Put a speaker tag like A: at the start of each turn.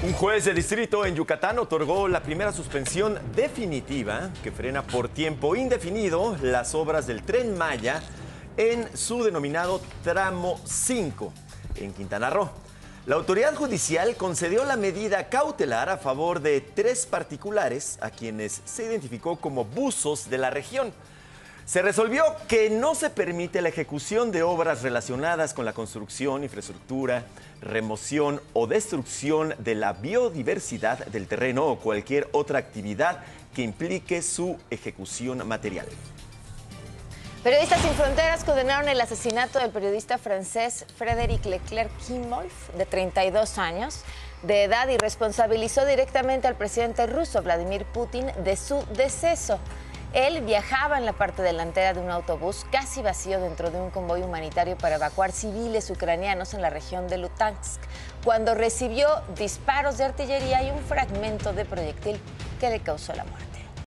A: Un juez de distrito en Yucatán otorgó la primera suspensión definitiva que frena por tiempo indefinido las obras del tren Maya en su denominado tramo 5 en Quintana Roo. La autoridad judicial concedió la medida cautelar a favor de tres particulares a quienes se identificó como buzos de la región. Se resolvió que no se permite la ejecución de obras relacionadas con la construcción, infraestructura, remoción o destrucción de la biodiversidad del terreno o cualquier otra actividad que implique su ejecución material.
B: Periodistas sin Fronteras condenaron el asesinato del periodista francés Frédéric Leclerc Kimolf, de 32 años de edad, y responsabilizó directamente al presidente ruso Vladimir Putin de su deceso. Él viajaba en la parte delantera de un autobús casi vacío dentro de un convoy humanitario para evacuar civiles ucranianos en la región de Lutansk, cuando recibió disparos de artillería y un fragmento de proyectil que le causó la muerte.